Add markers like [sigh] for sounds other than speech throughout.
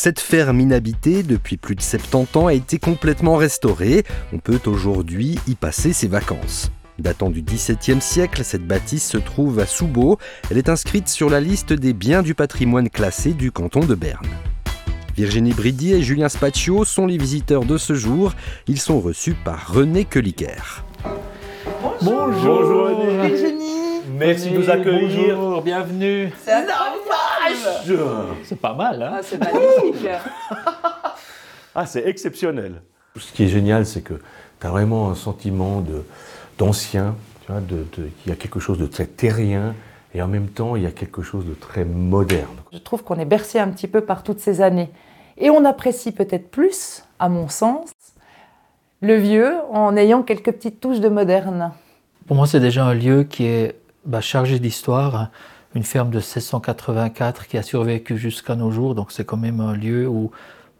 Cette ferme inhabitée depuis plus de 70 ans a été complètement restaurée. On peut aujourd'hui y passer ses vacances. Datant du XVIIe siècle, cette bâtisse se trouve à Soubeau. Elle est inscrite sur la liste des biens du patrimoine classé du canton de Berne. Virginie Bridy et Julien Spaccio sont les visiteurs de ce jour. Ils sont reçus par René Queliquer. Bonjour, Virginie. Merci de nous accueillir. Bonjour, bienvenue. C'est C'est pas mal, hein Ah, c'est magnifique. [laughs] Ah, c'est exceptionnel. Ce qui est génial, c'est que tu as vraiment un sentiment d'ancien, tu vois, de, de- il y a quelque chose de très terrien, et en même temps, il y a quelque chose de très moderne. Je trouve qu'on est bercé un petit peu par toutes ces années. Et on apprécie peut-être plus, à mon sens, le vieux en ayant quelques petites touches de moderne. Pour moi, c'est déjà un lieu qui est bah, chargé d'histoire. Une ferme de 1684 qui a survécu jusqu'à nos jours. Donc, c'est quand même un lieu où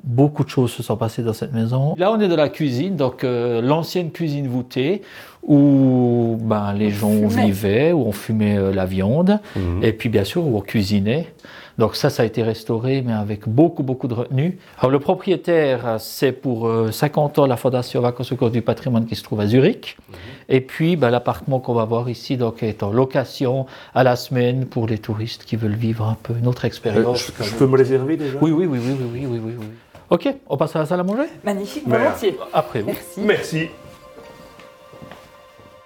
Beaucoup de choses se sont passées dans cette maison. Là, on est dans la cuisine, donc euh, l'ancienne cuisine voûtée où ben, les gens vivaient, où on fumait euh, la viande, mhm. et puis bien sûr où on cuisinait. Donc ça, ça a été restauré, mais avec beaucoup, beaucoup de retenue. Alors le propriétaire, c'est pour euh, 50 ans la Fondation Vacances au du patrimoine qui se trouve à Zurich. Mhm. Et puis ben, l'appartement qu'on va voir ici donc, est en location à la semaine pour les touristes qui veulent vivre un peu une autre expérience. Je, peux me réserver déjà? Oui, oui, oui, oui, oui, oui, Ok, on passe à la salle à manger Magnifique, volontiers. Après, oui. Merci. Merci.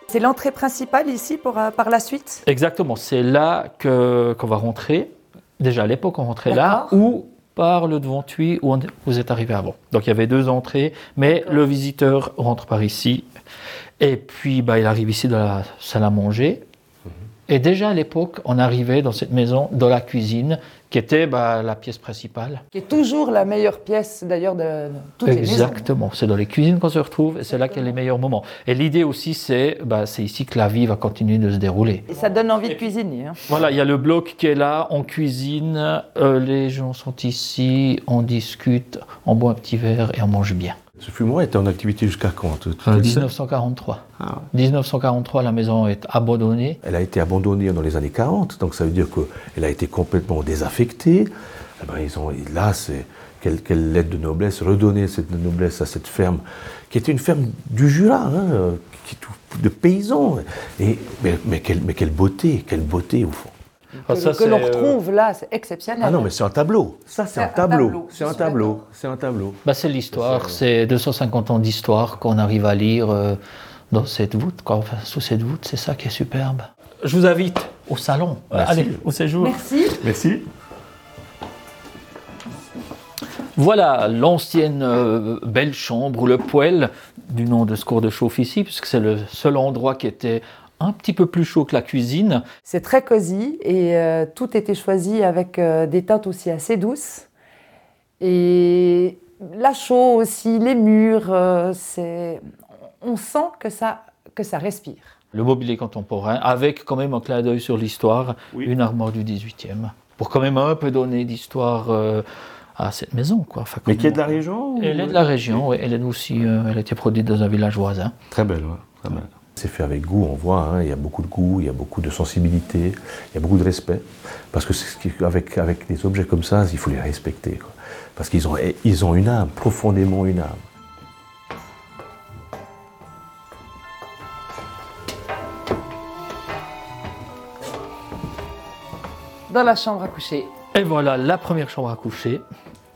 C'est l'entrée principale ici pour, euh, par la suite? Exactement, c'est là que- qu'on va rentrer. Déjà à l'époque, on rentrait là ou par le devant-tuy où on- vous êtes arrivé avant. Donc il y avait deux entrées, mais le visiteur rentre par ici. Et puis bah, il arrive ici dans la salle à manger. Et déjà à l'époque, on arrivait dans cette maison, dans la cuisine, qui était bah, la pièce principale. Qui est toujours la meilleure pièce d'ailleurs de, toutes les maisons. Exactement, c'est dans les cuisines qu'on se retrouve et c'est là qu'il y a les meilleurs moments. Et l'idée aussi, c'est bah, c'est ici que la vie va continuer de se dérouler. Et ça donne envie de cuisiner. hein. Voilà, il y a le bloc qui est là, on cuisine, euh, les gens sont ici, on discute, on boit un petit verre et on mange bien. Ce fumoir était en activité jusqu'à quand tu- tu Euh, le sais 1943. Ah. 1943, la maison est abandonnée. Elle a été abandonnée dans les années 40, donc ça veut dire qu'elle a été complètement désaffectée. Eh ben, ils ont, et là, c'est quelle, quelle lettre de noblesse, redonner cette noblesse à cette ferme, qui était une ferme du Jura, hein, qui, de paysans. Et, mais, mais quelle, mais quelle beauté, quelle beauté au fond. Ah, Que, ça, que c'est, l'on euh, retrouve là, c'est exceptionnel. Ah non, mais c'est un tableau. Ça, c'est un tableau. C'est un tableau. C'est un tableau. bah, c'est l'histoire, c'est 250 ans d'histoire qu'on arrive à lire euh, dans cette voûte, quoi. Enfin, sous cette voûte, c'est ça qui est superbe. Je vous invite au salon. Merci. Allez, au séjour. Merci. Merci. Voilà l'ancienne euh, belle chambre ou le poêle du nom de ce cours de chauffe ici, puisque c'est le seul endroit qui était un petit peu plus chaud que la cuisine. C'est très cosy et euh, tout était choisi avec euh, des teintes aussi assez douces. Et la chaux aussi, les murs, euh, c'est... on sent que ça, que ça respire. Le mobilier contemporain, avec quand même un clin d'œil sur l'histoire, Oui. une armoire du 18e, pour quand même un peu donner d'histoire euh, à cette maison. Quoi. Enfin, Mais qui est de la région ou- Elle est de la région, oui. elle est aussi, euh, elle a été produite dans un village voisin. Très belle, ouais, très belle. C'est fait avec goût, on voit, hein, il y a beaucoup de goût, il y a beaucoup de sensibilité, il y a beaucoup de respect. Parce que c'est ce qui- avec, avec des objets comme ça, il faut les respecter. quoi. Parce qu'ils ont, ils ont une âme, profondément une âme. Dans la chambre à coucher. Et voilà la première chambre à coucher.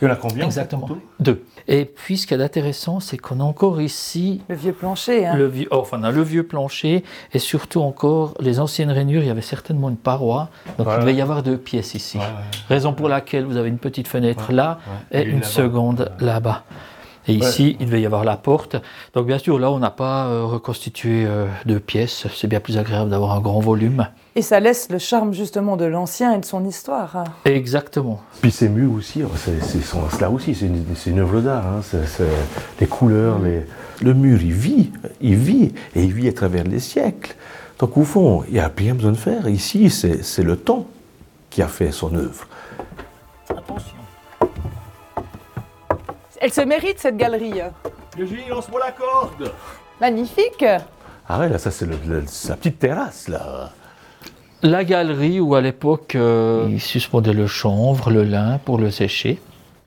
Il y en a combien Exactement. Deux. Et puis ce qu'il y a d'intéressant, c'est qu'on a encore ici Le vieux plancher. hein. le vieux, oh, enfin, on a le vieux plancher et surtout encore les anciennes rainures. Il y avait certainement une paroi, donc Ouais, il devait y avoir deux pièces ici. Raison pour laquelle vous avez une petite fenêtre là ouais. et Et une seconde là-bas. Et ici, il devait y avoir la porte. Donc bien sûr, là, on n'a pas euh, reconstitué euh, deux pièces. C'est bien plus agréable d'avoir un grand volume. Et ça laisse le charme justement de l'ancien et de son histoire. hein. Exactement. Puis ces murs aussi, oh, c'est, là aussi, c'est une, c'est une œuvre d'art. hein, c'est- c'est les couleurs, les... le mur, il vit, il vit, et il vit à travers les siècles. Donc au fond, il n'y a rien besoin de faire. Ici, c'est, c'est le temps qui a fait son œuvre. Elle se mérite cette galerie. lance-moi la corde Magnifique. Ah ouais, là, ça, c'est le- le- sa petite terrasse, là. La galerie où à l'époque, euh, ils suspendaient le chanvre, le lin pour le sécher.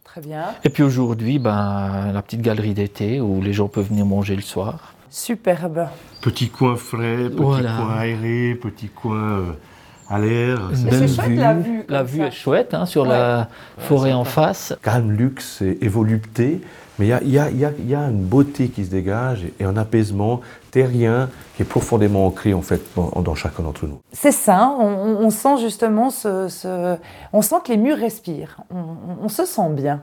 Très bien. Et puis aujourd'hui, ben, la petite galerie d'été où les gens peuvent venir manger le soir. Superbe. Petit coin frais, petit Voilà. coin aéré, petit coin euh, à l'air. C'est chouette, la vue, La vue ça. est chouette hein, sur la forêt en face. calme, luxe et, et volupté, mais il y a, y y y une beauté qui se dégage et, et un apaisement terrien qui est profondément ancré en fait dans, dans chacun d'entre nous. C'est ça, on, on- on sent justement ce, ce- On sent que les murs respirent, on, on- on se sent bien.